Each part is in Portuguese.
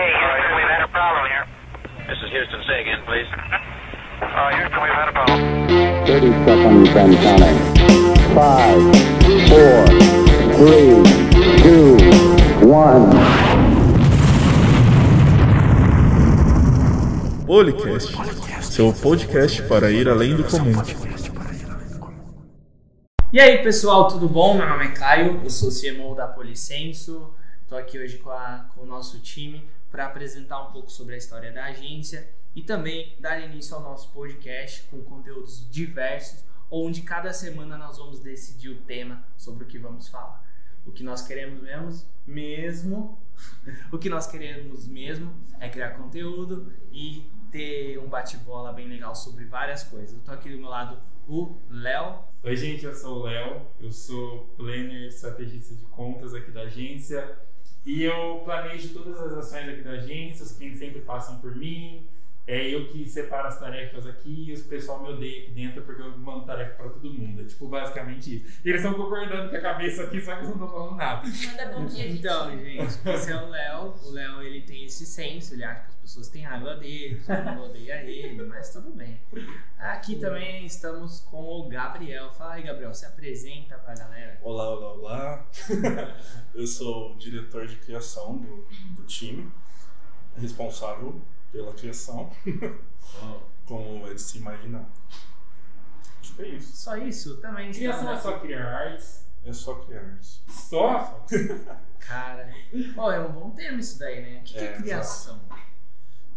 Okay, Houston, we've had a problem here. This is Houston. Say again, please. Uh, Houston, we've had a problem. 30 seconds and counting. Five, four, three, two, one. Policast, seu podcast para ir além do comum. E aí pessoal, tudo bom? Meu nome é Caio, eu sou CMO da Policenso. Estou aqui hoje com, a- com o nosso time para apresentar um pouco sobre a história da agência e também dar início ao nosso podcast com conteúdos diversos, onde cada semana nós vamos decidir o tema sobre o que vamos falar. O que nós queremos mesmo, mesmo o que nós queremos mesmo é criar conteúdo e ter um bate-bola bem legal sobre várias coisas. Eu tô aqui do meu lado o Léo. Oi, gente, eu sou o Léo, eu sou planner estrategista de contas aqui da agência e eu planejo todas as ações aqui da agência, os clientes sempre passam por mim, é eu que separo as tarefas aqui e o pessoal me odeia aqui dentro porque eu mando tarefa para todo mundo. É tipo basicamente isso. E eles estão concordando com a cabeça aqui, só que eu não tô falando nada. Manda bom dia, Então, gente, esse é o Léo. O Léo, ele tem esse senso, ele acha que as pessoas têm raiva dele, todo mundo odeia ele, mas tudo bem. Aqui também estamos com o Gabriel. Fala aí, Gabriel, se apresenta pra galera. Olá, olá, olá. Eu sou o diretor de criação do, do time, responsável pela criação, como é de se imaginar. Acho que é isso. Só isso? Também Criação é só criar artes. É só criar. Só? Cara, ó, é um bom termo isso daí, né? O que, que é, É, criação?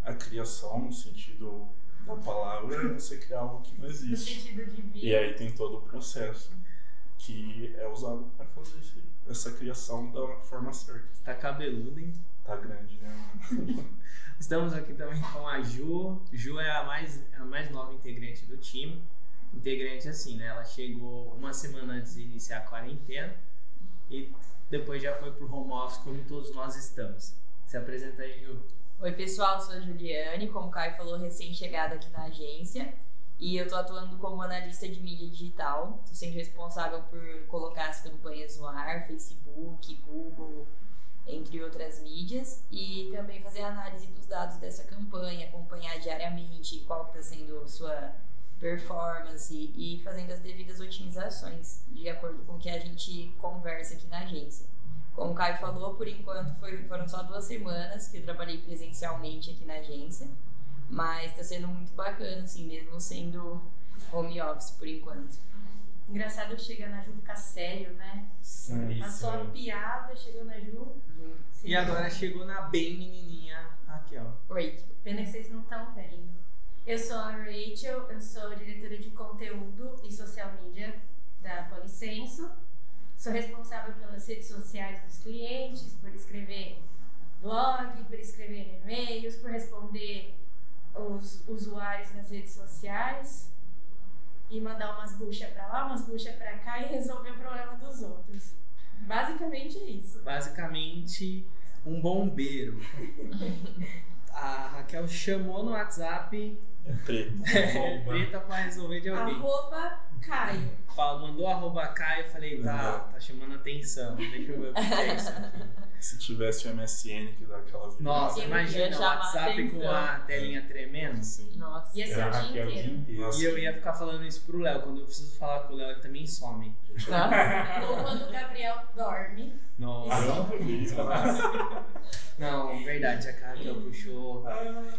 A criação, no sentido da palavra, é você criar algo que não No existe. sentido de vida. E aí tem todo o processo que é usado para fazer essa criação da forma certa. Você tá cabeludo, hein? Tá grande, né? mano? Estamos aqui também com a Ju. Ju é a mais, é a mais nova integrante do time. Integrante assim, né? Ela chegou uma semana antes de iniciar a quarentena e depois já foi pro home office, como todos nós estamos. Se apresenta aí, Ju. Oi, pessoal, sou a Juliane, como o Caio falou, recém-chegada aqui na agência. E eu tô atuando como analista de mídia digital. Tô sendo responsável por colocar as campanhas no ar, Facebook, Google, entre outras mídias. E também fazer análise dos dados dessa campanha, acompanhar diariamente qual que tá sendo sua performance e fazendo as devidas otimizações de acordo com o que a gente conversa aqui na agência. Como o Caio falou, por enquanto foi- foram só duas semanas que eu trabalhei presencialmente aqui na agência, mas está sendo muito bacana, assim, mesmo sendo home office por enquanto. Engraçado chegar na Ju ficar sério, né? Passou a piada, chegou na Ju. E agora chegou na bem menininha Raquel. Oi. Pena que vocês não estão vendo. Eu sou a Rachel, eu sou diretora de conteúdo e social media da Policenso. Sou responsável pelas redes sociais dos clientes, por escrever blog, por escrever e-mails, por responder os usuários nas redes sociais e mandar umas buchas pra lá, umas buchas pra cá e resolver o problema dos outros. Basicamente é isso. Basicamente, um bombeiro. A Raquel chamou no WhatsApp É preto. é, treta pra resolver de alguém. Arroba Caio. Fala, mandou arroba Caio, eu falei, tá, tá chamando atenção, deixa eu ver o que é isso aqui. Se tivesse o MSN que dá aquela virada. Nossa, imagina o WhatsApp com a telinha tremendo. Assim. Nossa. Ia ser o a dia Raquel o dia inteiro. Nossa. E eu ia ficar falando isso pro Léo, quando eu preciso falar com o Léo, ele também some. Nossa. Ou quando o Gabriel dorme. Nossa. Ah, Não, verdade, a Raquel puxou.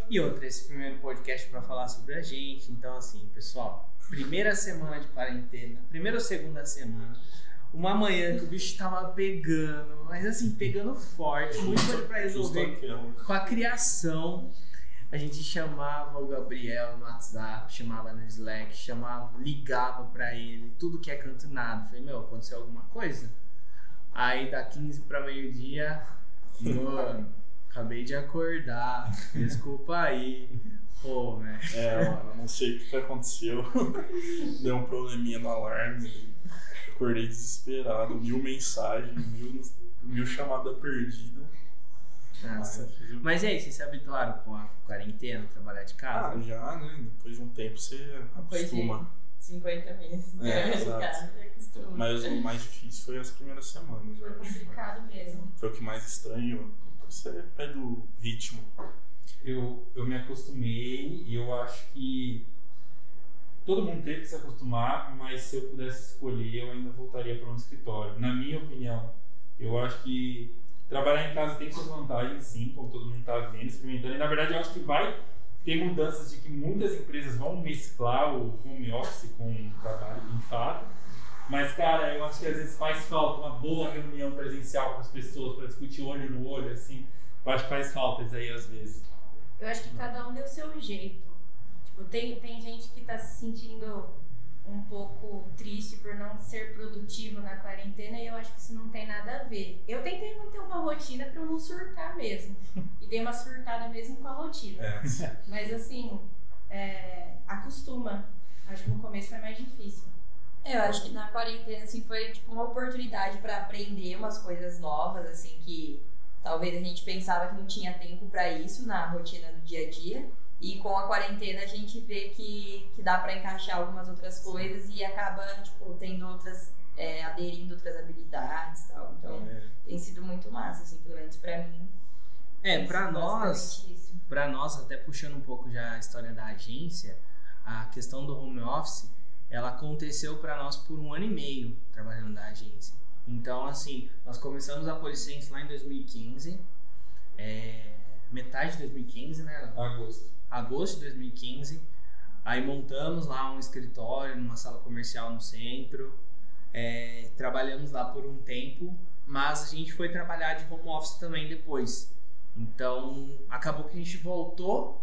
E outra, esse primeiro podcast pra falar sobre a gente. Então, assim, pessoal, primeira semana de quarentena, primeira ou segunda semana, uma manhã que o bicho tava pegando, mas assim, pegando forte, muita coisa pra resolver com a criação. A gente chamava o Gabriel no WhatsApp, chamava no Slack, chamava, ligava pra ele, tudo que é canto nada. Falei, meu, aconteceu alguma coisa? Aí da 15 pra meio-dia, mano, acabei de acordar, desculpa aí. Pô, velho. É, mano, não sei o que que aconteceu. Deu um probleminha no alarme. Acordei desesperado, mil mensagens, mil, mil chamadas perdidas. Nossa. o- Mas e aí, vocês se habituaram com a quarentena, trabalhar de Ah, casa? já, né? Depois de um tempo você de- acostuma. 50 meses. É, exato. Mas o mais difícil foi as primeiras semanas. Foi acho. complicado mesmo. Foi o que mais estranhou. Você pega o ritmo. Eu, eu me acostumei e eu acho que todo mundo teve que se acostumar, mas se eu pudesse escolher, eu ainda voltaria para um escritório. Na minha opinião, eu acho que trabalhar em casa tem suas vantagens, sim, como todo mundo está vendo, experimentando. E na verdade, eu acho que vai ter mudanças de que muitas empresas vão mesclar o home office com o trabalho em fato. Mas, cara, eu acho que às vezes faz falta uma boa reunião presencial com as pessoas para discutir olho no olho, assim. Eu acho que faz falta isso aí às vezes. Eu acho que cada um deu o seu jeito. Tipo, tem, tem gente que tá se sentindo um pouco triste por não ser produtivo na quarentena e eu acho que isso não tem nada a ver. Eu tentei manter uma rotina para eu não surtar mesmo. E dei uma surtada mesmo com a rotina. É. Mas assim, é, acostuma. Acho que no começo foi mais difícil. Eu acho que na quarentena, assim, foi tipo uma oportunidade pra aprender umas coisas novas, assim, que talvez a gente pensava que não tinha tempo pra isso na rotina do dia a dia. E com a quarentena a gente vê que, que dá pra encaixar algumas outras coisas e acaba, tipo, tendo outras, é, aderindo outras habilidades tal. Então É. tem sido muito massa, assim, pelo menos pra mim. É, sido nós, para nós, até puxando um pouco já a história da agência, a questão do home office, ela aconteceu para nós por um ano e meio trabalhando na agência. Então, assim, nós começamos a Policense lá em 2015, é, metade de 2015, né? Agosto. agosto de 2015. Aí montamos lá um escritório numa sala comercial no centro. É, trabalhamos lá por um tempo, mas a gente foi trabalhar de home office também depois. Então acabou que a gente voltou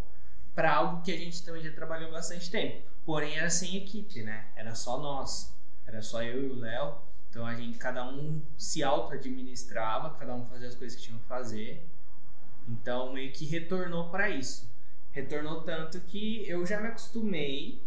para algo que a gente também já trabalhou bastante tempo. Porém era sem equipe, né? Era só nós. Era só eu e o Léo. Então a gente, cada um se auto-administrava, cada um fazia as coisas que tinha que fazer. Então meio que retornou para isso. Retornou tanto que eu já me acostumei,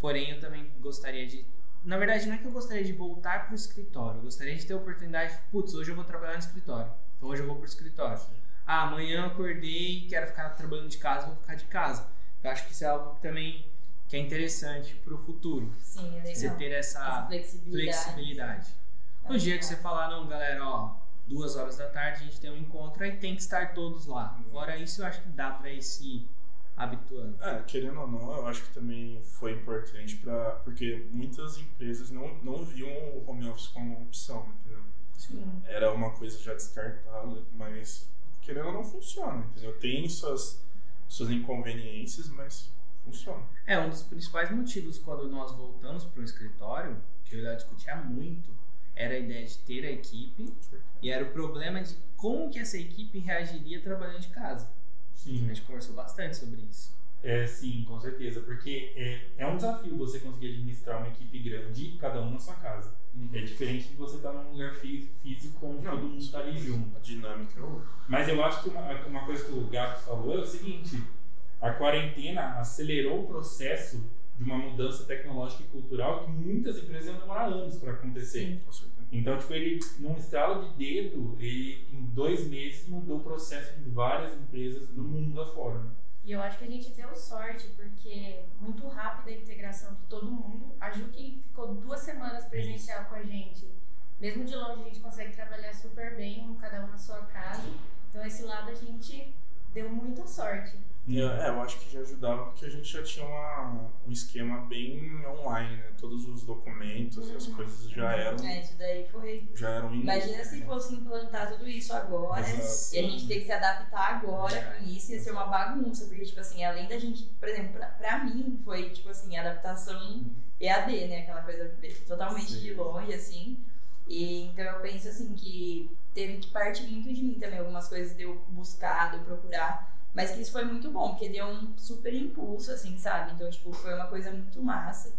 porém eu também gostaria de. Na verdade, não é que eu gostaria de voltar pro escritório, eu gostaria de ter a oportunidade, putz, hoje eu vou trabalhar no escritório. Então hoje eu vou pro escritório. Ah, amanhã eu acordei, quero ficar trabalhando de casa, vou ficar de casa. Eu acho que isso é algo que também que é interessante pro futuro. Sim, é Você legal. ter essa Essa flexibilidade. flexibilidade. No dia que você falar, não, galera, ó, duas horas da tarde a gente tem um encontro, aí tem que estar todos lá. Fora isso, eu acho que dá ir se habituando. É, querendo ou não, eu acho que também foi importante para porque muitas empresas não, não viam o home office como uma opção, entendeu? Sim. Era uma coisa já descartada, mas querendo ou não funciona, entendeu? Tem suas, suas inconveniências, mas funciona. É, um dos principais motivos quando nós voltamos para o escritório, que eu já discutia muito, era a ideia de ter a equipe e era o problema de como que essa equipe reagiria trabalhando de casa. A Sim. gente conversou bastante sobre isso. É, sim, com certeza. Porque é, é um desafio você conseguir administrar uma equipe grande, cada um na sua casa. É diferente de você estar num lugar fí- físico onde todo mundo está ali junto. A dinâmica é outra. Mas eu acho que uma, uma coisa que o Gabs falou é o seguinte: a quarentena acelerou o processo de uma mudança tecnológica e cultural que muitas empresas iam demorar anos para acontecer. certeza. Então, tipo, ele, num estralo de dedo, ele, em dois meses, mudou o processo de várias empresas do mundo afora. E eu acho que a gente deu sorte, porque muito rápida a integração de todo mundo. A Ju que ficou duas semanas presencial com a gente. Mesmo de longe a gente consegue trabalhar super bem, cada um na sua casa. Então esse lado a gente deu muita sorte. E, é, eu acho que já ajudava porque a gente já tinha uma, um esquema bem online, né? Todos os documentos e as coisas já eram, É, isso daí foi. já eram Imagina se fosse implantar tudo isso agora Exato. e a gente ter que se adaptar agora com isso, ia ser uma bagunça, porque, tipo assim, além da gente, por exemplo, pra, pra mim foi, tipo assim, adaptação EAD, né? Aquela coisa totalmente Sim. de longe, assim. E então eu penso, assim, que teve que partir muito de mim também, algumas coisas de eu buscar, de eu procurar. Mas que isso foi muito bom, porque deu um super impulso, assim, sabe? Então, tipo, foi uma coisa muito massa.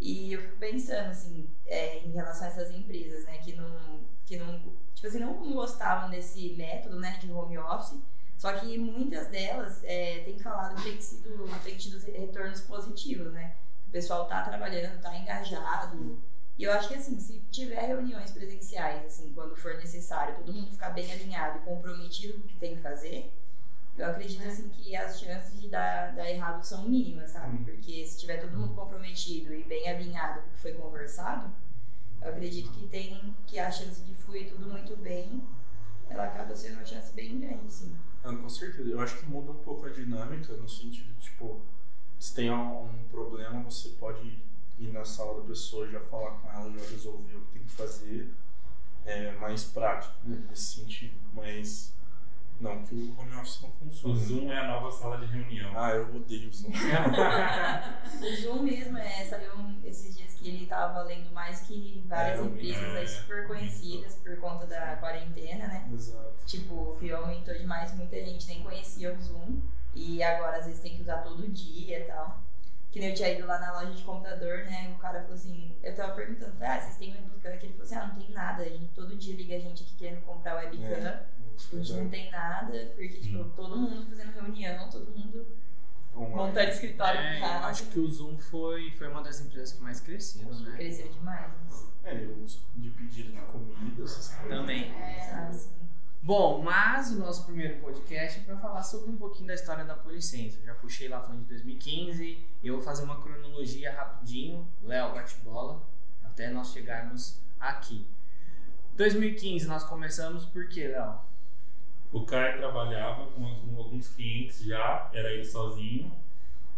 E eu fico pensando, assim, é, em relação a essas empresas, né, que não, que não, tipo assim, não gostavam desse método, né, de home office, só que muitas delas é, têm falado que tem, sido, tem tido retornos positivos, né? O pessoal tá trabalhando, tá engajado. E eu acho que, assim, se tiver reuniões presenciais, assim, quando for necessário, todo mundo ficar bem alinhado e comprometido com o que tem que fazer, eu acredito, assim, que as chances de dar, dar errado são mínimas, sabe? Porque se tiver todo mundo comprometido e bem alinhado com o que foi conversado, eu acredito que tem que a chance de fluir tudo muito bem ela acaba sendo uma chance bem grande, sim. Ah, com certeza. Eu acho que muda um pouco a dinâmica no sentido de, tipo, se tem um, um problema, você pode ir na sala da pessoa, já falar com ela, já resolver o que tem que fazer. É mais prático né, nesse sentido. Mas não que o home office não O funcione. Zoom é a nova sala de reunião. Ah, eu odeio o Zoom. O Zoom mesmo, é, saiu esses dias que ele tava valendo mais que várias É, empresas é, super conhecidas por conta da quarentena, né? Exato. Tipo, que aumentou demais, muita gente nem conhecia o Zoom e agora às vezes tem que usar todo dia e tal. Que nem eu tinha ido lá na loja de computador, né? O cara falou assim, eu tava perguntando, ah, vocês têm webcam? Que ele falou assim, ah, não tem nada, a gente todo dia liga a gente aqui querendo comprar webcam. É, A gente não tem nada, porque, tipo, todo mundo fazendo reunião, todo mundo Online. montando escritório É, casa. acho que o Zoom foi, foi uma das empresas que mais cresceram, né? Cresceu demais. Mas... É, os de pedido de comida, essas coisas. Também. É, assim. Bom, mas o nosso primeiro podcast é para falar sobre um pouquinho da história da Policência. Eu já puxei lá falando de 2015 e eu vou fazer uma cronologia rapidinho, Léo bate bola, até nós chegarmos aqui. 2015 nós começamos por quê, Léo? O Caio trabalhava com alguns- clientes já, era ele sozinho.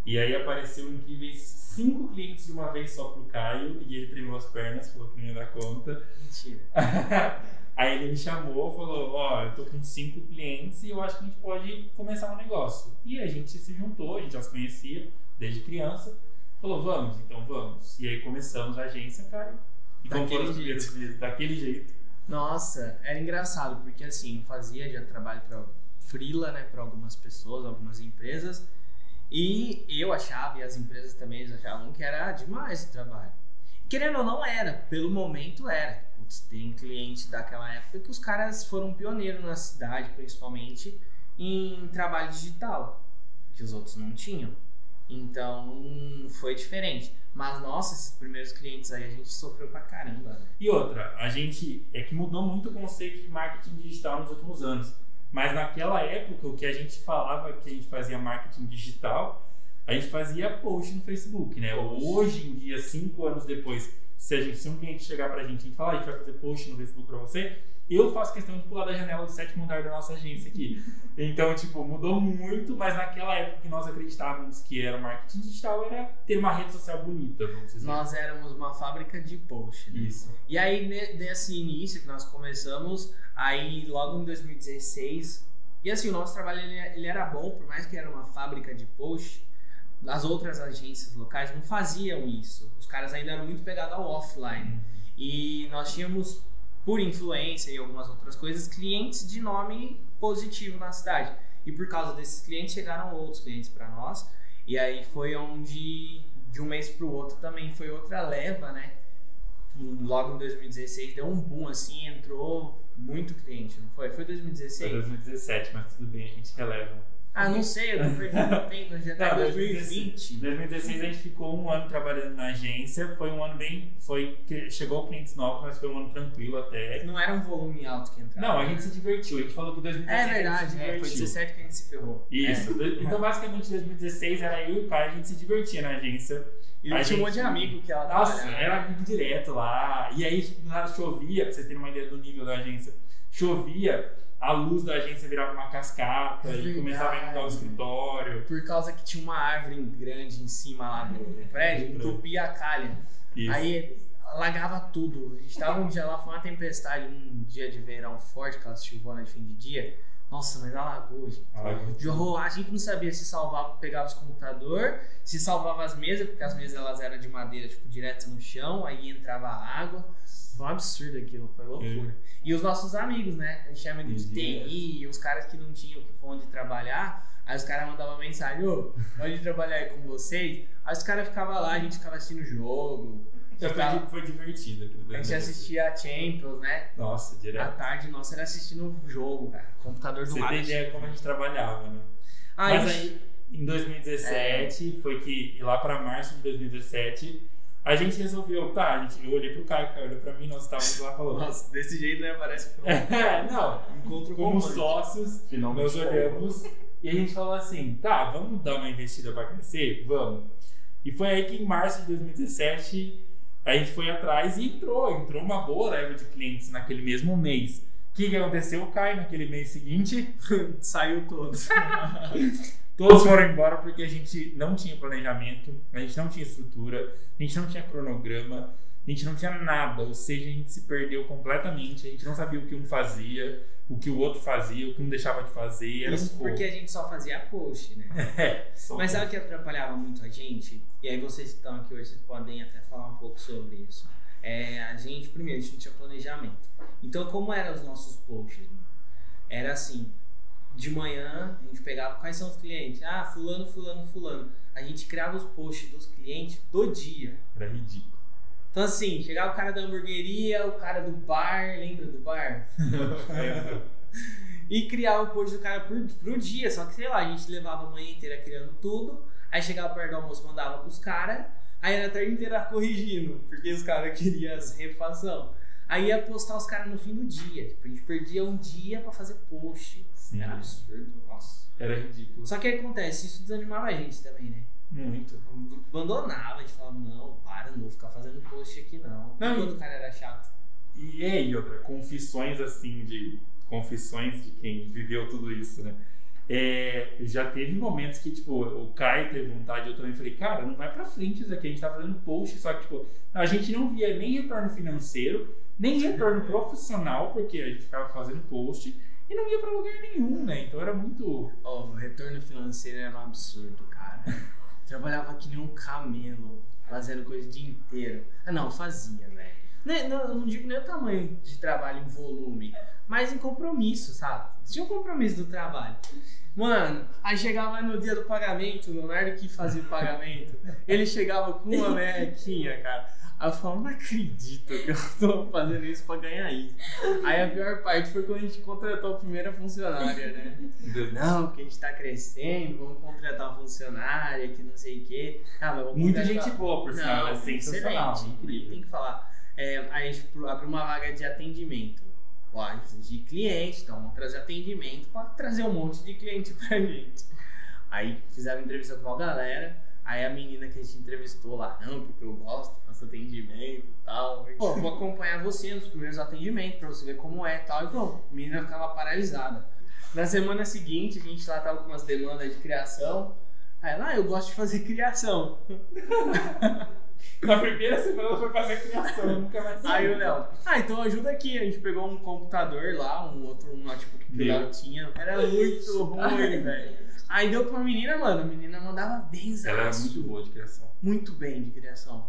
E aí apareceu incríveis cinco clientes de uma vez só pro Caio e ele tremeu as pernas, falou que não ia dar conta. Mentira. Aí ele me chamou, falou: Ó, eu tô com cinco clientes e eu acho que a gente pode começar um negócio. E a gente se juntou, a gente já se conhecia desde criança. Falou: Vamos, então vamos. E aí começamos a agência, cara. E Daquele primeiros meses? Daquele jeito. Nossa, era engraçado, porque assim, eu fazia já trabalho para freela, né, para algumas pessoas, algumas empresas, e eu achava, e as empresas também achavam que era demais o trabalho. Querendo ou não era, pelo momento era. Putz, tem cliente daquela época que os caras foram pioneiros na cidade, principalmente, em trabalho digital, que os outros não tinham. Então, foi diferente. Mas, nossa, esses primeiros clientes aí a gente sofreu pra caramba, né? E outra, a gente é que mudou muito o conceito de marketing digital nos últimos anos. Mas naquela época, o que a gente falava que a gente fazia marketing digital, a gente fazia post no Facebook, né? Hoje em dia, cinco anos depois, se, a gente, se um cliente chegar pra gente e falar, "Ah, a gente vai fazer post no Facebook pra você, eu faço questão de pular da janela do sétimo andar da nossa agência aqui. Então, tipo, mudou muito, mas naquela época que nós acreditávamos que era marketing digital, era ter uma rede social bonita, vamos dizer. Nós éramos uma fábrica de post, né? Isso. E aí, ne- nesse início que nós começamos, aí logo em 2016, e assim, o nosso trabalho ele, ele era bom, por mais que era uma fábrica de post, as outras agências locais não faziam isso. Os caras ainda eram muito pegados ao offline. E nós tínhamos, por influência e algumas outras coisas, clientes de nome positivo na cidade. E por causa desses clientes chegaram outros clientes para nós. E aí foi onde, de um mês para o outro, também foi outra leva, né? Logo em 2016 deu um boom assim, entrou muito cliente, não foi? Foi Foi 2016? 2017, mas tudo bem, a gente releva. Ah, não sei, eu tô perdendo tempo, já tá em Não, 2020. 2016 a gente ficou um ano trabalhando na agência, foi um ano bem. Foi, chegou clientes novos, mas foi um ano tranquilo até. Não era um volume alto que entrava. Não, a gente se divertiu. A gente falou que 2016 É verdade, é, foi divertiu. 17 que a gente se ferrou. Isso. Então, basicamente, 2016 era eu e o Caio, a gente se divertia na agência. E A eu tinha um monte de amigo que ela Nossa, era amigo direto lá. E aí, do nada chovia, pra vocês terem uma ideia do nível da agência. Chovia, a luz da agência virava uma cascata É e começava a inundar o escritório. Por causa que tinha uma árvore grande em cima lá do do prédio, entupia a calha. Isso. Aí alagava tudo. A gente tava um dia lá, foi uma tempestade, um dia de verão forte, aquela chuvona de fim de dia. Nossa, mas alagou, gente. Alagou. Jorrou, a gente não sabia se salvava, pegava os computador, se salvava as mesas, porque as mesas elas eram de madeira, tipo, direto no chão, aí entrava água. Foi um absurdo aquilo, foi loucura. E os nossos amigos, né? A gente tinha amigo de. TI, os caras que não tinham que onde trabalhar, aí os caras mandavam mensagem, ô, pode trabalhar aí com vocês? Aí os caras ficavam lá, a gente ficava assistindo o jogo. Já foi, ficava- di- foi divertido aquilo. a gente assistia a Champions, né? Nossa, À direto. tarde, nossa, era assistindo o jogo, cara. Computador do Você lado. tem ideia como a gente trabalhava, né? Aí, Mas aí, em 2017, foi que lá pra março de 2017, a gente resolveu, tá, a gente, eu olhei pro Caio, o Caio olhou pra mim, nós estávamos lá falando. Nossa, desse jeito, né? Parece que foi um É, não, encontro como romântico. sócios, Finalmente nós foi. olhamos e a gente falou assim, tá, vamos dar uma investida pra crescer? Vamos. E foi aí que em março de 2017 a gente foi atrás e entrou, entrou uma boa leva de clientes naquele mesmo mês. O que, que aconteceu? O Caio, naquele mês seguinte, Saiu todos. todos foram embora porque a gente não tinha planejamento, a gente não tinha estrutura, a gente não tinha cronograma, a gente não tinha nada. Ou seja, a gente se perdeu completamente, a gente não sabia o que um fazia, o que o outro fazia, o que um deixava de fazer. Era Isso porque a gente só fazia post, né? É, Mas sabe o que atrapalhava muito a gente? E aí vocês que estão aqui hoje vocês podem até falar um pouco sobre isso. É, a gente, primeiro, a gente não tinha planejamento. Então, como eram os nossos posts? mano? Era assim, de manhã a gente pegava quais são os clientes. Ah, fulano, fulano, fulano. A gente criava os posts dos clientes do dia. Era ridículo. Então assim, chegava o cara da hamburgueria, o cara do bar, lembra do bar? e criava o post do cara por, pro dia, só que sei lá, a gente levava a manhã inteira criando tudo, aí chegava perto do almoço, mandava pros caras, aí era a tarde inteira corrigindo, porque os caras queriam as refação. Aí ia postar os caras no fim do dia, tipo, a gente perdia um dia pra fazer post. Sim. Era absurdo, nossa. Era ridículo. Só que aí acontece, isso desanimava a gente também, né? Muito. Abandonava, a gente falava, não, para, não vou ficar fazendo post aqui não. Não, quando o cara era chato. E, é, e outra, confissões assim de. Confissões de quem viveu tudo isso, né? É, já teve momentos que, tipo, o Caio teve vontade, eu também falei, cara, não vai pra frente isso aqui, a gente tá fazendo post, só que, tipo, a gente não via nem retorno financeiro, nem retorno profissional, porque a gente ficava fazendo post e não ia pra lugar nenhum, né? Então era muito. Ó, o retorno financeiro era um absurdo, cara. Trabalhava que nem um camelo, fazendo coisa o dia inteiro. Ah, não, fazia, velho. Não, não, não digo nem o tamanho de trabalho em volume, mas em compromisso, sabe? Tinha um compromisso do trabalho. Mano, aí chegava no dia do pagamento, o Leonardo que fazia o pagamento, ele chegava com uma merrequinha, cara. Aí eu falava, não acredito que eu tô fazendo isso pra ganhar isso. Aí a pior parte foi quando a gente contratou a primeira funcionária, né? Não, porque a gente tá crescendo, vamos contratar uma funcionária que não sei o quê. Ah, mas Muita gente boa, por sinal, é excelente, incrível. Tem que falar. É, a gente abriu uma vaga de atendimento. Ó, a gente de cliente, então vamos trazer atendimento pra trazer um monte de cliente pra gente. Aí fizeram entrevista com a galera. Aí a menina que a gente entrevistou lá, não, porque eu gosto, faço atendimento e tal. Pô, vou acompanhar você nos primeiros atendimentos pra você ver como é e tal. E pronto, a menina ficava paralisada. Na semana seguinte, a gente lá tava com umas demandas de criação. Aí lá, eu gosto de fazer criação. Na primeira semana ela foi fazer criação, nunca mais Aí saiu. o Léo, ah, então ajuda aqui. A gente pegou um computador lá, um outro um notebook que o. Léo tinha. Era muito ruim, velho. Aí deu pra uma menina, mano. A menina mandava bem, Ela era muito boa de criação. Muito bem de criação.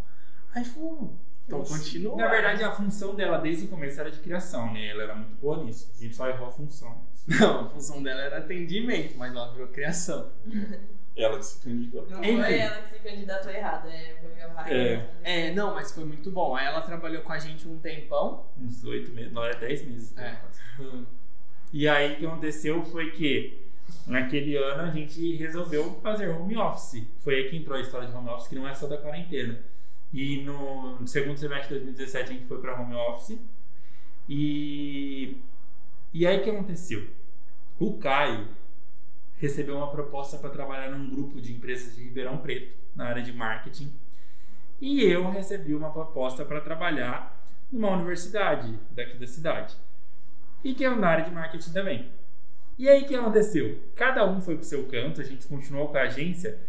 Aí falou, então continua. Na verdade, a função dela desde o começo era de criação, né? Ela era muito boa nisso. A gente só errou a função. Não, a função dela era atendimento, mas ela virou criação. Ela que se candidatou. Não Enfim. foi ela que se candidatou errado, é, foi a vaga. É. É, não, mas foi muito bom. Aí ela trabalhou com a gente um tempão. Uns oito meses, não, era dez meses. É. E aí o que aconteceu foi que naquele ano a gente resolveu fazer home office. Foi aí que entrou a história de home office, que não é só da quarentena. E no segundo semestre de 2017 a gente foi para home office. E, e aí o que aconteceu? O Caio recebeu uma proposta para trabalhar num grupo de empresas de Ribeirão Preto, na área de marketing. E eu recebi uma proposta para trabalhar numa universidade daqui da cidade. E que é na área de marketing também. E aí o que aconteceu? Cada um foi pro seu canto, a gente continuou com a agência,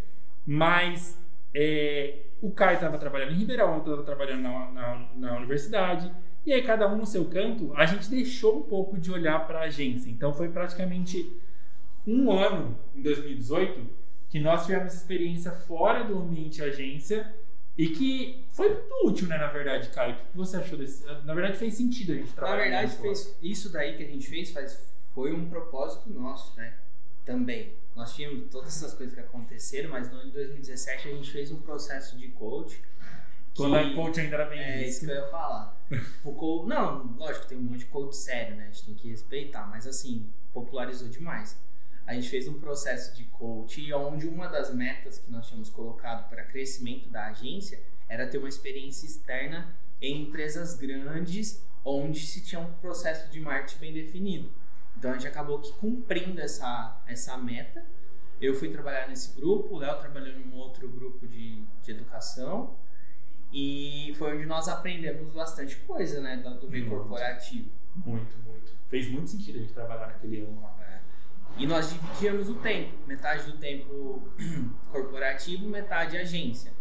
mas é, o Caio estava trabalhando em Ribeirão, eu estava trabalhando na, na, na universidade, e aí cada um no seu canto, a gente deixou um pouco de olhar para a agência. Então foi praticamente um ano, em 2018, que nós tivemos experiência fora do ambiente agência e que foi muito útil, né, na verdade, Caio. O que você achou desse? Na verdade fez sentido a gente Na trabalhar. verdade, mais fez, isso daí que a gente fez faz, foi um propósito nosso, né? Também. Nós tínhamos todas essas coisas que aconteceram, mas no ano de 2017 a gente fez um processo de coach. Quando a coach ainda era bem É isso vista. que eu ia falar. O coach, não, lógico, tem um monte de coach sério, né? A gente tem que respeitar, mas assim, popularizou demais. A gente fez um processo de coach onde uma das metas que nós tínhamos colocado para crescimento da agência era ter uma experiência externa em empresas grandes onde se tinha um processo de marketing bem definido. Então a gente acabou que cumprindo essa, essa meta. Eu fui trabalhar nesse grupo, o Léo trabalhou em um outro grupo de, de educação. E foi onde nós aprendemos bastante coisa, né, do meio Muito. corporativo. Muito, muito. Fez muito sentido a gente trabalhar naquele ano lá. E nós dividíamos o tempo, metade do tempo corporativo, metade agência.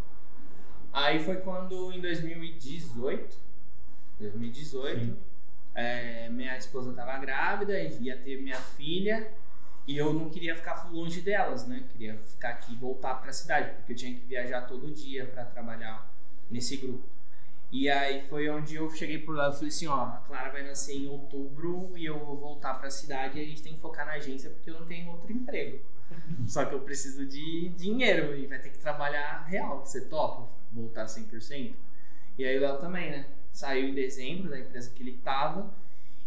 Aí foi quando em 2018, 2018, Sim. É, minha esposa estava grávida, ia ter minha filha e eu não queria ficar longe delas, né? Queria ficar aqui e voltar para a cidade, porque eu tinha que viajar todo dia para trabalhar nesse grupo. E aí foi onde eu cheguei por lá e falei assim, ó, a Clara vai nascer em outubro e eu vou voltar para a cidade e a gente tem que focar na agência porque eu não tenho outro emprego. Só que eu preciso de dinheiro e vai ter que trabalhar real. Você topa voltar 100%? E aí o Léo também, né? Saiu em dezembro da empresa que ele tava.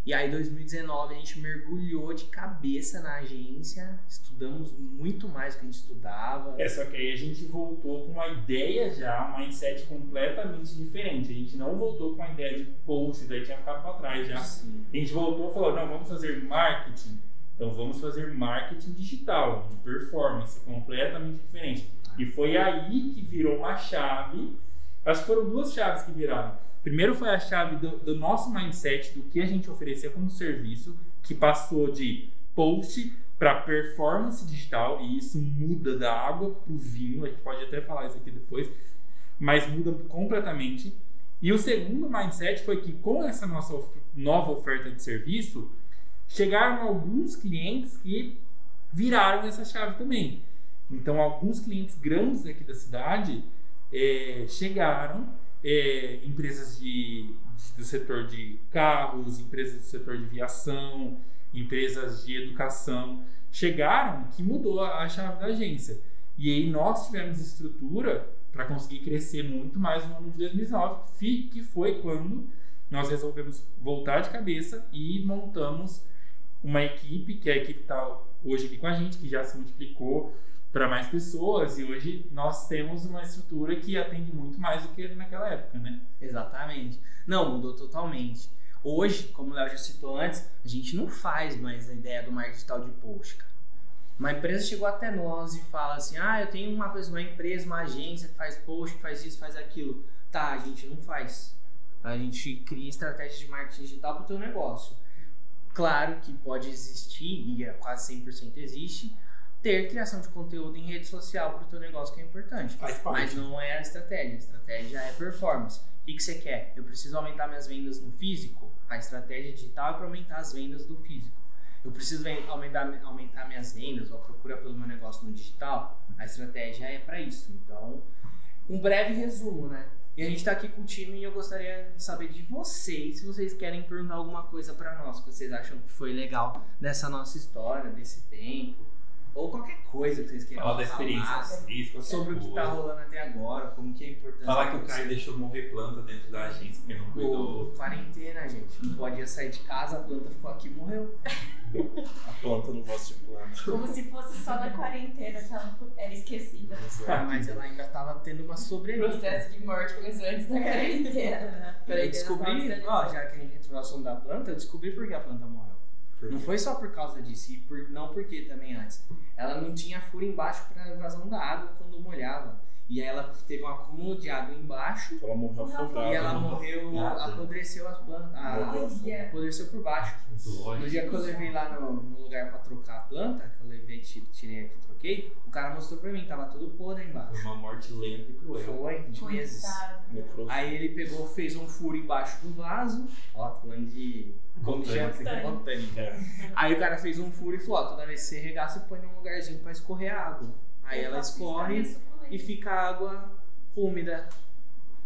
E aí, em 2019, a gente mergulhou de cabeça na agência, estudamos muito mais do que a gente estudava. É, só que aí a gente voltou com uma ideia já, um mindset completamente diferente. A gente não voltou com a ideia de post, daí tinha ficado pra trás já. Sim. A gente voltou e falou, não, vamos fazer marketing. Então vamos fazer marketing digital, de performance, completamente diferente. E foi aí que virou uma chave. Acho que foram duas chaves que viraram. Primeiro foi a chave do, do nosso mindset, do que a gente oferecia como serviço, que passou de post para performance digital, e isso muda da água para o vinho, a gente pode até falar isso aqui depois, mas muda completamente. E o segundo mindset foi que com essa nossa nova oferta de serviço, chegaram alguns clientes que viraram essa chave também. Então, alguns clientes grandes aqui da cidade eh, chegaram, eh, empresas de, de- do setor de carros, empresas do setor de viação, empresas de educação, chegaram que mudou a, a chave da agência. E aí nós tivemos estrutura para conseguir crescer muito mais no ano de 2019, fi- que foi quando nós resolvemos voltar de cabeça e montamos uma equipe, que é a equipe que está hoje aqui com a gente, que já se multiplicou para mais pessoas e hoje nós temos uma estrutura que atende muito mais do que naquela época, né? Exatamente. Não, mudou totalmente. Hoje, como o Léo já citou antes, a gente não faz mais a ideia do marketing digital de post, cara. Uma empresa chegou até nós e fala assim: ah, eu tenho uma, coisa, uma empresa, uma agência que faz post, que faz isso, faz aquilo. Tá, a gente não faz. A gente cria estratégia de marketing digital para o teu negócio. Claro que pode existir, e é quase 100% existe, ter criação de conteúdo em rede social para o teu negócio que é importante. Faz parte. Mas não é a estratégia. A estratégia é performance. O que, que você quer? Eu preciso aumentar minhas vendas no físico? A estratégia digital é para aumentar as vendas do físico. Eu preciso aumentar, aumentar minhas vendas ou a procura pelo meu negócio no digital? A estratégia é para isso. Então, um breve resumo, né? E a gente tá aqui com o time e eu gostaria de saber de vocês, se vocês querem perguntar alguma coisa para nós, que vocês acham que foi legal dessa nossa história, desse tempo, ou qualquer coisa que vocês queiram Fala da falar experiência qualquer sobre o que tá coisa. rolando até agora, como que é importante. Falar que o Caio deixou morrer planta dentro da agência porque não cuidou. Quarentena, gente. Não podia sair de casa, a planta ficou aqui e morreu. A planta não gosta de planta. Como se fosse só na quarentena que ela era esquecida. Ah, mas ela ainda tava tendo uma O sobrevida. processo de morte começou antes da quarentena, né? Eu descobri, ó, já que a gente entrou no assunto da planta, eu descobri por que a planta morreu. Não foi só por causa disso, e por, não porque também antes. Ela não tinha furo embaixo para vazão da água quando molhava. E aí ela teve um acúmulo de água embaixo Ela morreu afogada. e ela né? morreu, apodreceu as plantas. Morreu. A, apodreceu por baixo. No dia que eu levei lá no, no lugar pra trocar a planta, que eu levei, ti- tirei aqui, troquei, o cara mostrou pra mim, tava tudo podre aí Foi embaixo. uma morte lenta e cruel. Foi, de meses. Aí ele pegou, fez um furo embaixo do vaso, ó, tô falando de. Como que chama? Botânica. Aí o cara fez um furo e falou: ó, toda vez que você regar, você põe num lugarzinho pra escorrer a água. Aí Eu ela escorre. E fica a água úmida.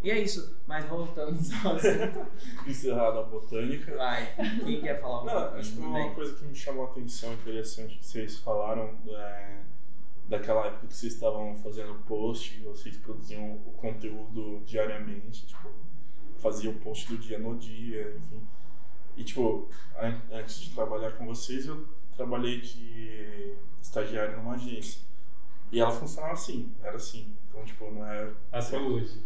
E é isso. Mas voltamos ao assunto. Encerrada a botânica. Vai. Quem quer falar Não, acho que uma coisa que me chamou a atenção interessante que vocês falaram é, daquela época que vocês estavam fazendo post, e vocês produziam o conteúdo diariamente, tipo, faziam o post do dia no dia, enfim. E tipo, an- antes de trabalhar com vocês, eu trabalhei de estagiário numa agência. E ela funcionava assim, era assim. Então, tipo, não era Até hoje.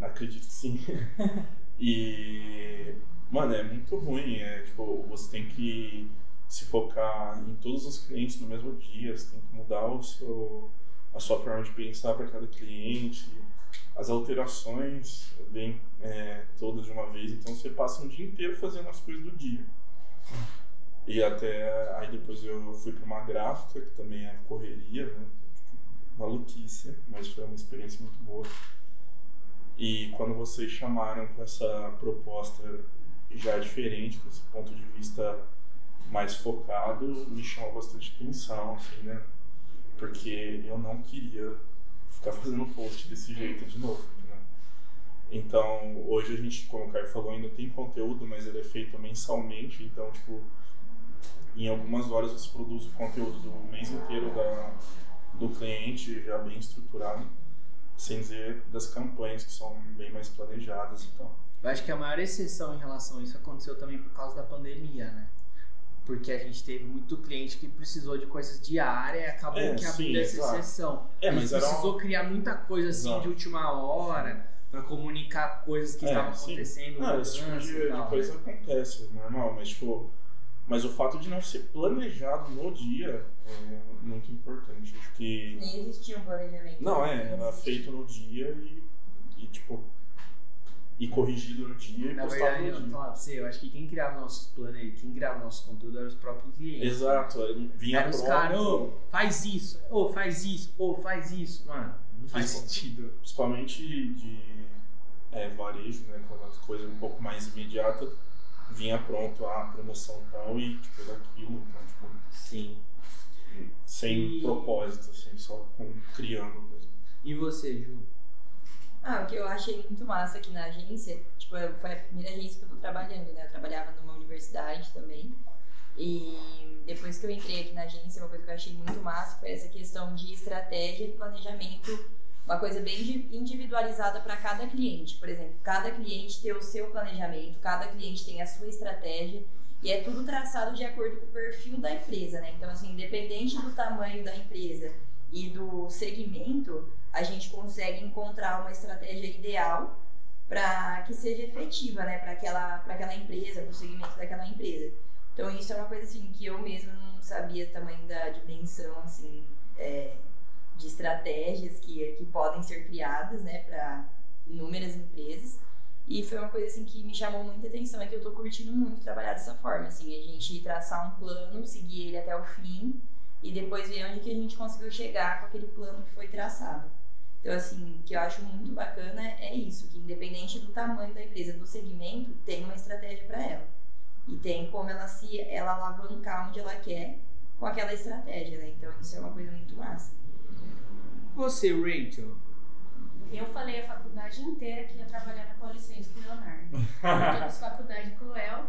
Acredito que sim. e, mano, é muito ruim. É, tipo, você tem que se focar em todos os clientes no mesmo dia. Você tem que mudar o seu, a sua forma de pensar para cada cliente. As alterações vêm é, todas de uma vez. Então, você passa um dia inteiro fazendo as coisas do dia. E até aí depois eu fui para uma gráfica, que também é correria, né? Maluquice, mas foi uma experiência muito boa. E quando vocês chamaram com essa proposta já diferente, com esse ponto de vista mais focado, me chamou bastante atenção, assim, né? Porque eu não queria ficar fazendo post desse jeito de novo, né? Então, hoje a gente, como o Caio falou, ainda tem conteúdo, mas ele é feito mensalmente, então, tipo, em algumas horas você produz o conteúdo do mês inteiro da, do cliente já bem estruturado, sem dizer das campanhas que são bem mais planejadas e tal. Eu acho que a maior exceção em relação a isso aconteceu também por causa da pandemia, né? Porque a gente teve muito cliente que precisou de coisas diárias e acabou É, que abriu essa exceção. É, mas um- precisou criar muita coisa assim Exato. de última hora pra comunicar coisas que É, estavam sim. acontecendo. Não, esse tipo de, e de tal, coisa né? acontece, é normal, mas tipo. Mas o fato de não ser planejado no dia é muito importante. Acho que. Nem existia um planejamento. Não, é, era existia. feito no dia e, e tipo. E corrigido no dia e Na postado verdade, eu no dia. falar pra você, eu acho que quem criava nossos planos aí, quem criava nosso conteúdo eram os próprios clientes. Exato, aí vinha Eram os caras, ô, faz isso, ô, faz isso, ô, faz isso. Mano, não faz Isso. sentido. Principalmente de é, varejo, né? Quando as coisas um pouco mais imediata, vinha pronto a promoção tal e tipo daquilo, então, tipo, Sim. sem E- propósito, assim, só com, criando mesmo. E você, Ju? Ah, o que eu achei muito massa aqui na agência, tipo, foi a primeira agência que eu tô trabalhando, né? Eu trabalhava numa universidade também. E depois que eu entrei aqui na agência, uma coisa que eu achei muito massa foi essa questão de estratégia e planejamento, uma coisa bem di- individualizada para cada cliente. Por exemplo, cada cliente tem o seu planejamento, cada cliente tem a sua estratégia e é tudo traçado de acordo com o perfil da empresa, né? Então, assim, independente do tamanho da empresa e do segmento, a gente consegue encontrar uma estratégia ideal para que seja efetiva, né, para aquela, para aquela empresa, para o segmento daquela empresa. Então isso é uma coisa assim que eu mesma não sabia tamanho da dimensão assim é, de estratégias que, que podem ser criadas, né, para inúmeras empresas. E foi uma coisa assim que me chamou muita atenção, é que eu tô curtindo muito trabalhar dessa forma, assim, a gente traçar um plano, seguir ele até o fim e depois ver onde que a gente conseguiu chegar com aquele plano que foi traçado. Então, assim, o que eu acho muito bacana é isso, que independente do tamanho da empresa, do segmento, tem uma estratégia para ela. E tem como ela se ela alavancar onde ela quer com aquela estratégia, né? Então, isso é uma coisa muito massa. Você, Rachel? Eu falei a faculdade inteira que ia trabalhar na Policense com o Leonardo. Eu fiz faculdade com o Léo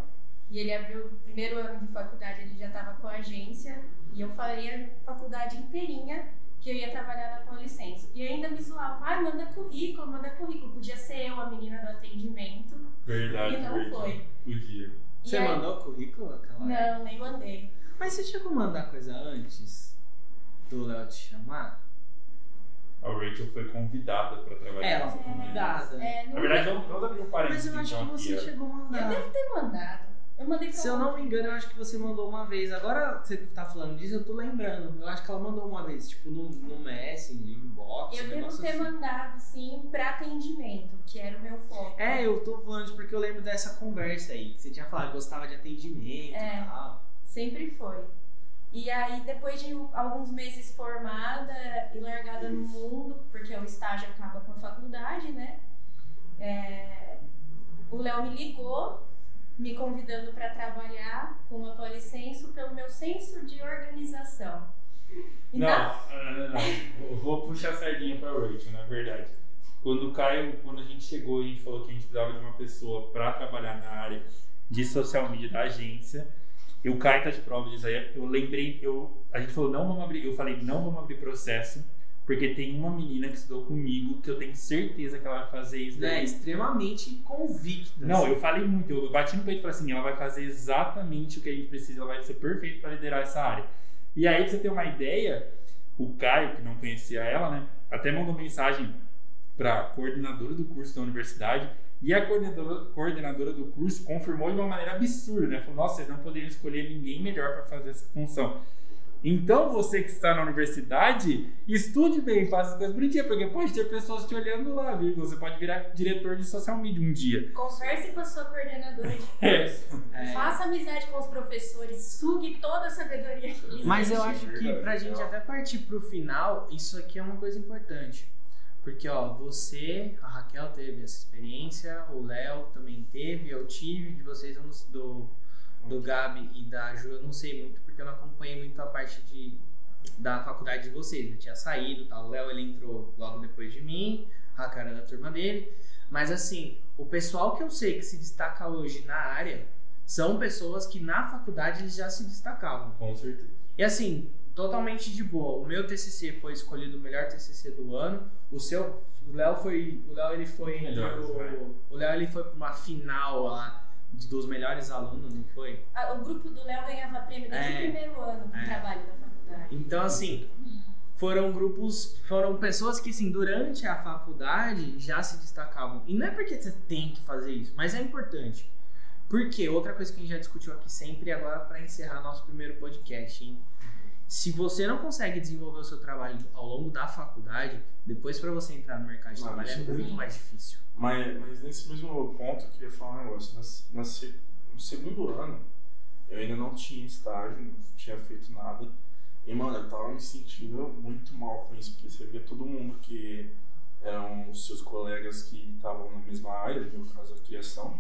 e ele abriu o primeiro ano de faculdade, ele já estava com a agência e eu falei a faculdade inteirinha que eu ia trabalhar na Policense. E ainda me zoava, ai, manda currículo, manda currículo. Podia ser eu, a menina do atendimento. Verdade, E não verdade. foi. Podia. E Você aí- mandou o currículo naquela época? Não, nem mandei. Mas você chegou a mandar coisa antes do Léo te chamar? A Rachel foi convidada pra trabalhar. É, ela foi convidada. É, não Na verdade, vamos, vamos abrir um Mas parênteses eu acho então que aqui. você ó. chegou a Eu mandar. devo ter mandado. Eu mandei pra Se eu não me engano, eu acho que você mandou uma vez. Agora você tá falando disso, eu tô lembrando. Eu acho que ela mandou uma vez, tipo, no, no Messenger, inbox, Eu um devo ter assim. mandado, sim, pra atendimento, que era o meu foco. É, eu tô falando isso porque eu lembro dessa conversa aí. Que você tinha falado que gostava de atendimento É. e tal. Sempre foi. E aí, depois de alguns meses formada e largada no mundo, porque o estágio acaba com a faculdade, né? É, o Léo me ligou, me convidando para trabalhar com a Policenso pelo meu senso de organização. E Não, na- não, não, não. Eu vou puxar a sardinha pra Rachel, na verdade. Quando o Caio, quando a gente chegou, a gente falou que a gente precisava de uma pessoa pra trabalhar na área de social media da agência. E o Caio tá de prova disso aí. Eu lembrei, eu, a gente falou, não vamos abrir. Eu falei, não vamos abrir processo, porque tem uma menina que estudou comigo que eu tenho certeza que ela vai fazer isso. Daí. extremamente convicta. Não, assim. eu falei muito, eu bati no peito e falei assim, ela vai fazer exatamente o que a gente precisa, ela vai ser perfeita para liderar essa área. E aí, pra você ter uma ideia, o Caio, que não conhecia ela, né, até mandou mensagem para coordenadora do curso da universidade e a coordenadora, coordenadora do curso confirmou de uma maneira absurda, né? Falou, nossa, vocês não poderiam escolher ninguém melhor para fazer essa função. Então você que está na universidade, estude bem, faça as coisas bonitinhas, porque pode ter pessoas te olhando lá, viu? Você pode virar diretor de social media um dia. Converse com a sua coordenadora de É. curso. É. Faça amizade com os professores, sugue toda a sabedoria que eles Mas eu acho que pra gente até partir pro final, isso aqui é uma coisa importante. Porque, ó, você, a Raquel teve essa experiência, o Léo também teve, eu tive, de vocês, eu não- do, do Gabi e da Ju, eu não sei muito, porque eu não acompanhei muito a parte de, da faculdade de vocês. Eu tinha saído, tal. o Léo ele entrou logo depois de mim, a Raquel era da turma dele. Mas assim, o pessoal que eu sei que se destaca hoje na área são pessoas que na faculdade eles já se destacavam. Com certeza. E assim, totalmente de boa. O meu TCC foi escolhido o melhor TCC do ano. O seu, o Léo foi, o Léo ele foi vai. o Léo ele foi para uma final lá de- dos melhores alunos, não foi? Ah, O grupo do Léo ganhava prêmio desde É. o primeiro ano do É. trabalho da faculdade. Então assim, foram grupos, foram pessoas que assim, durante a faculdade já se destacavam. E não é porque você tem que fazer isso, mas é importante. Porque outra coisa que a gente já discutiu aqui sempre, agora para encerrar nosso primeiro podcast, hein? Se você não consegue desenvolver o seu trabalho ao longo da faculdade, depois para você entrar no mercado de trabalho é é muito mais difícil. Mas, mas nesse mesmo ponto eu queria falar um negócio. Na, na se- no segundo ano, eu ainda não tinha estágio, não tinha feito nada. E, mano, eu tava me sentindo muito mal com isso, porque você via todo mundo que eram os seus colegas que estavam na mesma área, no meu caso, a criação,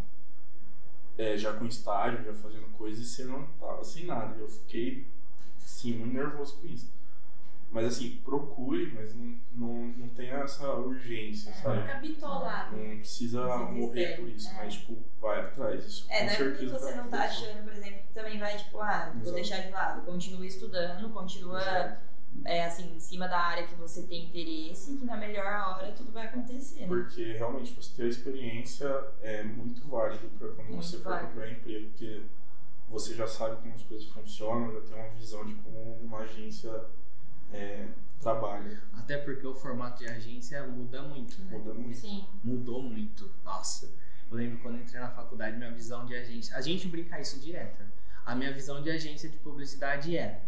é, já com estágio, já fazendo coisas, e você não tava sem nada. Eu fiquei, sim, muito nervoso com isso. Mas, assim, procure, mas não, não, não tenha essa urgência, Não sabe? fica bitolado. Não precisa Não morrer por isso, é. mas, tipo, vai atrás. Isso É, com não é porque você não tá achando, por exemplo, que também vai, tipo, ah, vou Exato. deixar de lado. Continua estudando, continua, Exato. é, assim, em cima da área que você tem interesse, que na melhor hora tudo vai acontecer, né? Porque realmente você ter a experiência é muito válido para quando Muito você for válido. procurar emprego, porque você já sabe como as coisas funcionam, já tem uma visão de como uma agência é, trabalha. Até porque o formato de agência muda muito, né? Muda muito. Sim. Mudou muito. Nossa. Eu lembro quando eu entrei na faculdade, minha visão de agência. A gente brinca isso direto. né? A minha visão de agência de publicidade é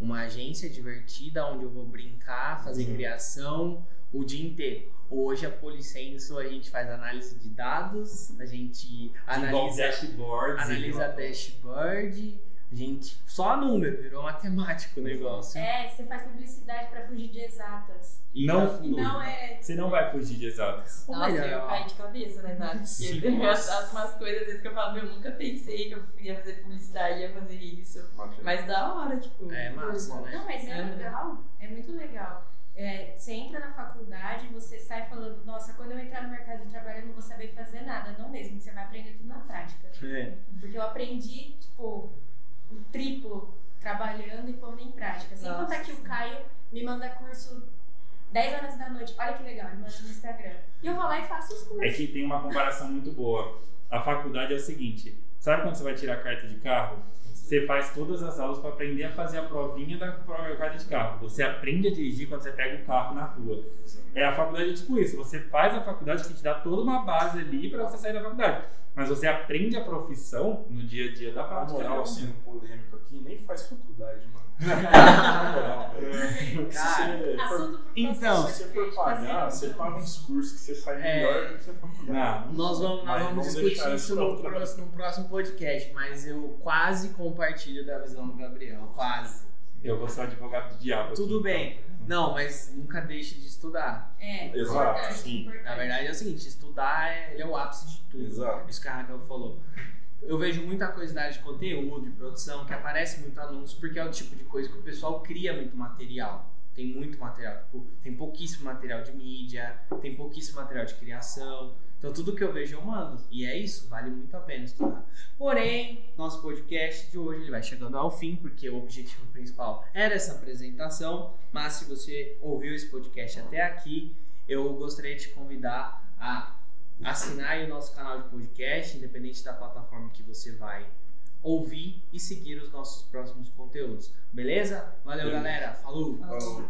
uma agência divertida onde eu vou brincar, fazer Uhum. criação o dia inteiro. Hoje a Policenso a gente faz análise de dados, a gente analisa, dashboards. analisa dashboard, a gente só número, virou matemático o negócio. É, você faz publicidade pra fugir de exatas. Não, E não é. Você não vai fugir de exatas. Nossa, melhor, eu caí de cabeça, né, Nath? Sim, eu faço umas coisas, às vezes, que eu falo, eu nunca pensei que eu ia fazer publicidade, ia fazer isso. Mas da hora, tipo. É massa, né? Não, mas é É. legal. É muito legal. É, você entra na faculdade, você sai falando, nossa, quando eu entrar no mercado de trabalho eu não vou saber fazer nada. Não mesmo, você vai aprender tudo na prática. É. Porque eu aprendi, tipo, o triplo trabalhando e pondo em prática. Sem Nossa. contar que o Caio me manda curso 10 horas da noite. Olha que legal, ele manda no Instagram. E eu vou lá e faço os cursos. É que tem uma comparação muito boa. A faculdade é o seguinte: sabe quando você vai tirar a carta de carro? Você faz todas as aulas para aprender a fazer a provinha da prova- de carro. Você aprende a dirigir quando você pega o carro na rua. É a faculdade é tipo isso. Você faz a faculdade que te dá toda uma base ali para você sair da faculdade. Mas você aprende a profissão no dia a dia da Na prática. moral, não. sendo polêmico aqui, nem faz faculdade, mano. Moral, Cara, se você for- então, se você for pagar, fazer- você paga uns cursos que você sai É. melhor do que a faculdade. Não. Nós vamos, nós vamos vamos discutir isso no próximo, no próximo podcast, mas eu quase compartilho da visão do Gabriel, quase. Eu vou ser advogado do diabo. Tudo aqui, bem. então. Não, mas nunca deixe de estudar. É, Exato, importante, sim. importante. Na verdade é o seguinte, estudar é, ele é o ápice de tudo. Exato. Isso que a Raquel falou. Eu vejo muita área de conteúdo, de produção, que aparece muito anúncio, porque é o tipo de coisa que o pessoal cria muito material. Tem muito material, tipo, tem pouquíssimo material de mídia, tem pouquíssimo material de criação. Então tudo que eu vejo eu mando. E é isso, vale muito a pena estudar. Porém, nosso podcast de hoje ele vai chegando ao fim, porque o objetivo principal era essa apresentação. Mas se você ouviu esse podcast até aqui, eu gostaria de te convidar a assinar o nosso canal de podcast, independente da plataforma que você vai ouvir e seguir os nossos próximos conteúdos. Beleza? Valeu, Beleza. galera. Falou! Falou.